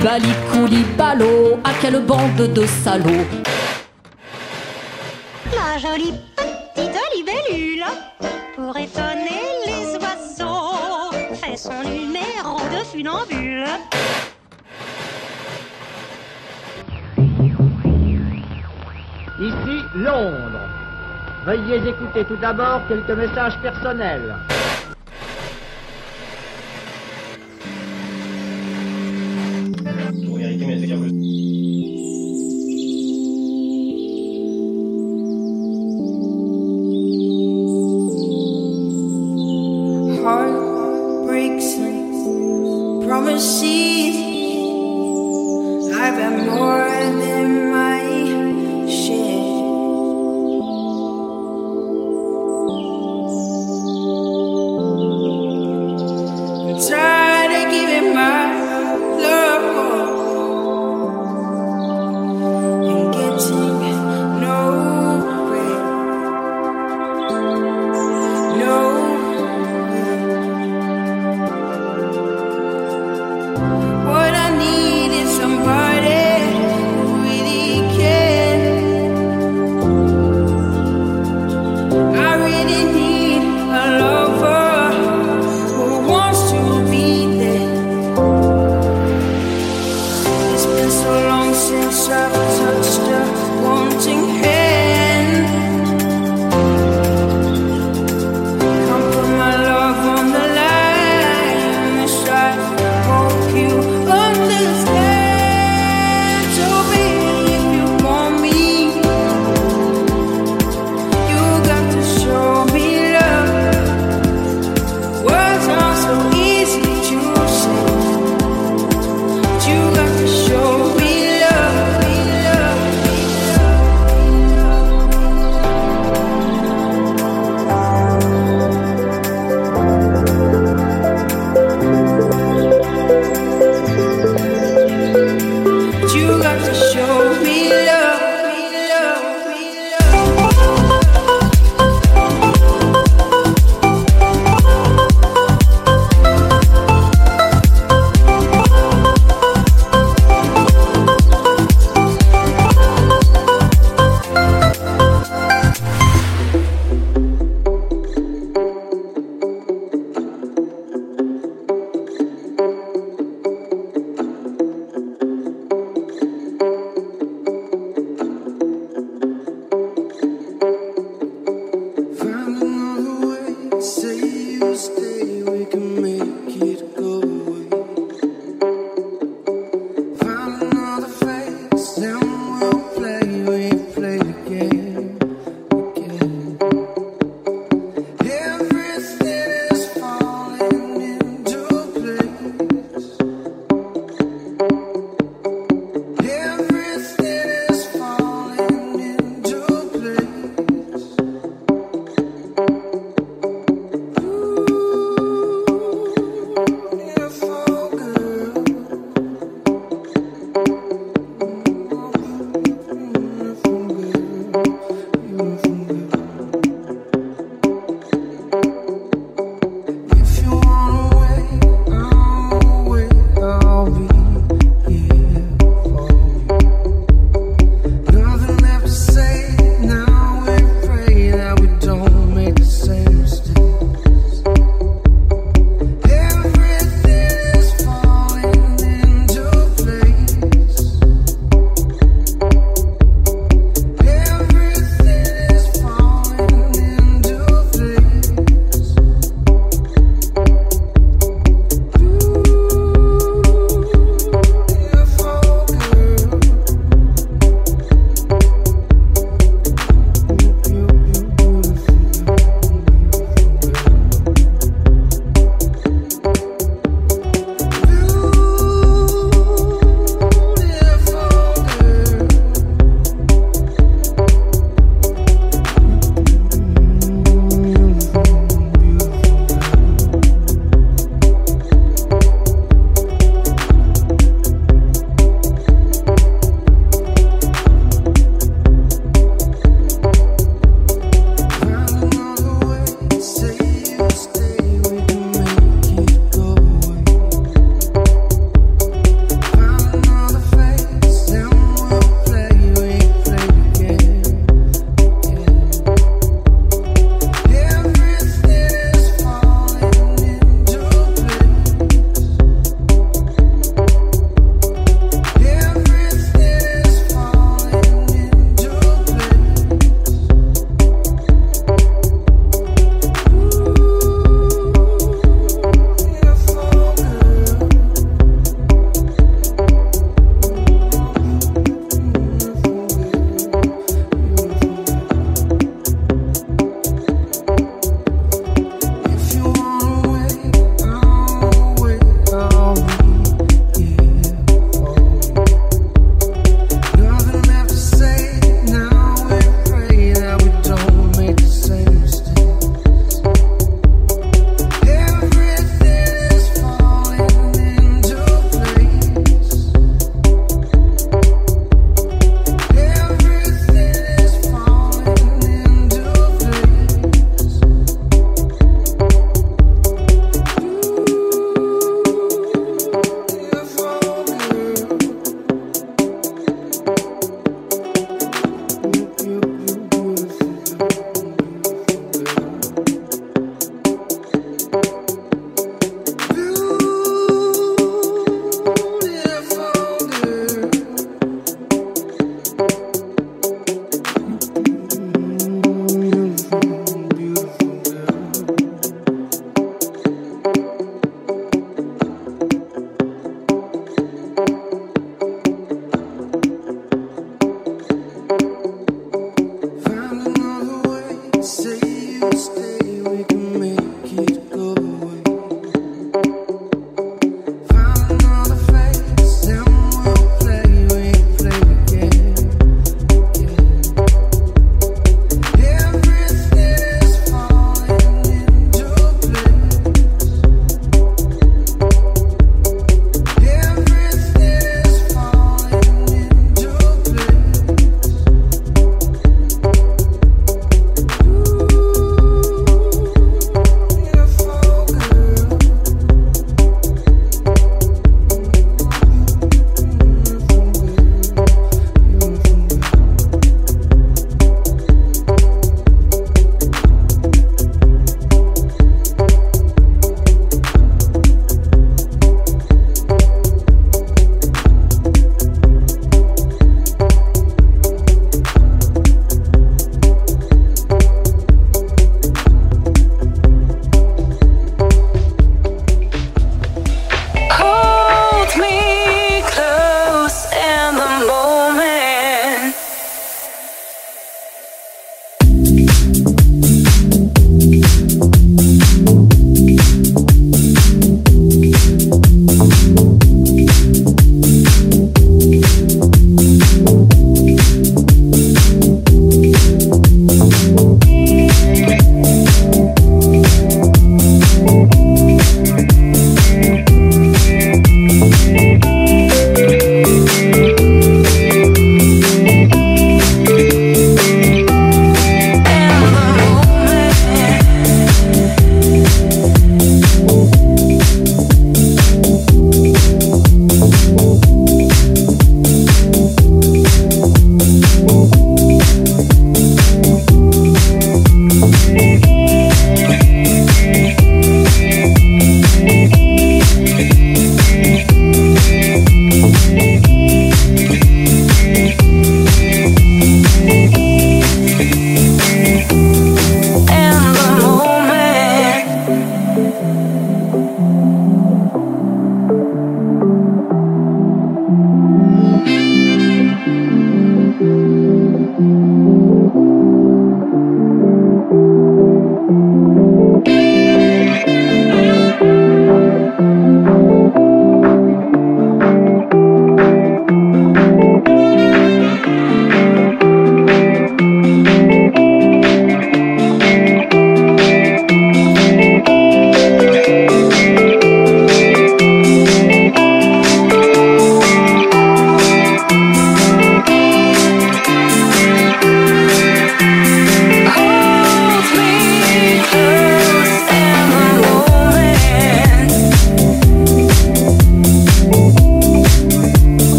Koulibalo, à quelle bande de salauds La jolie petite libellule, pour étonner les oiseaux, fait son numéro de funambule. Ici Londres. Veuillez écouter tout d'abord quelques messages personnels.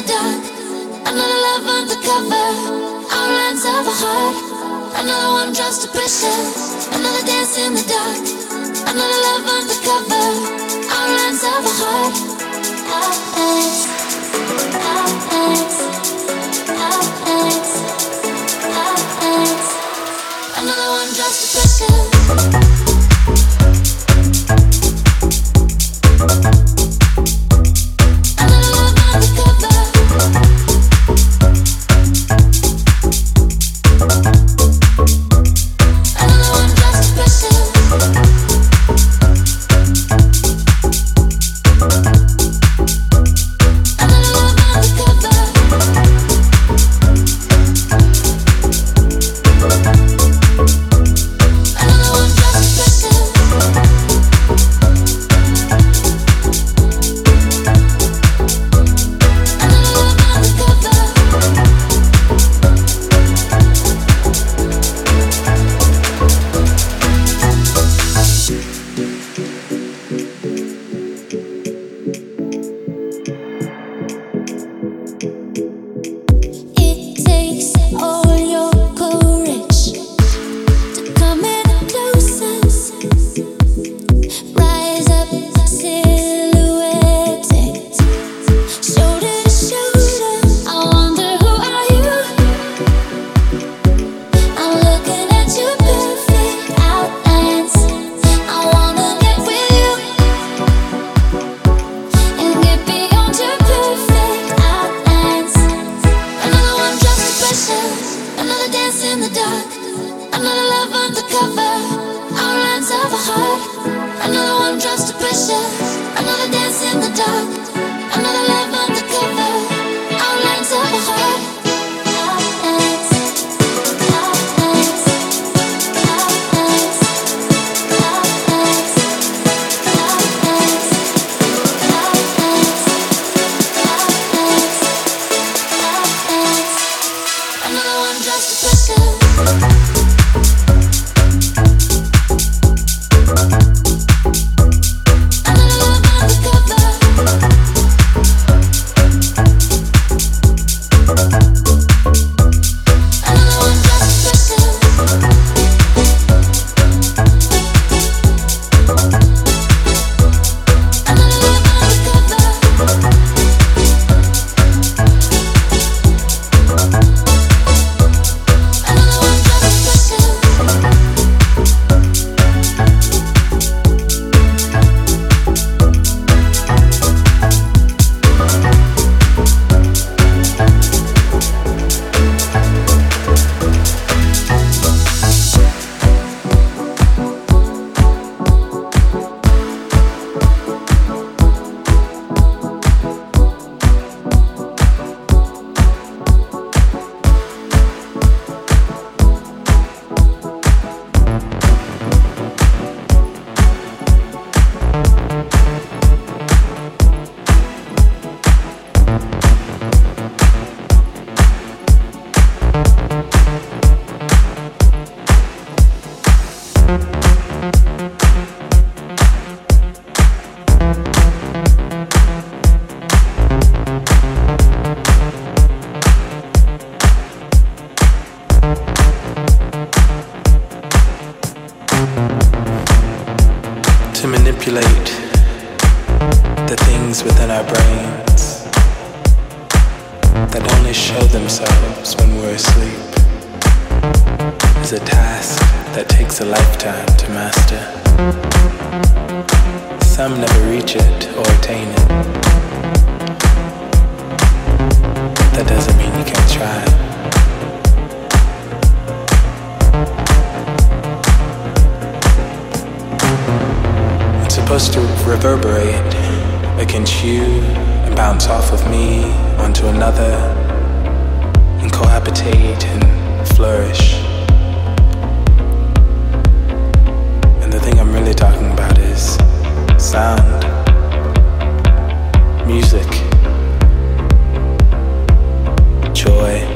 the dark. Another love undercover. Outlines of a heart. Another one draws to pressure. Another dance in the dark. Another love undercover. Outlines of a heart. Our ex. Our ex. Another one draws to pressure. in the dark. the things within our brains that only show themselves when we're asleep is a task that takes a lifetime to master. Some never reach it or attain it. That doesn't mean you can't try. supposed to reverberate against you and bounce off of me onto another and cohabitate and flourish. And the thing I'm really talking about is sound, music, joy.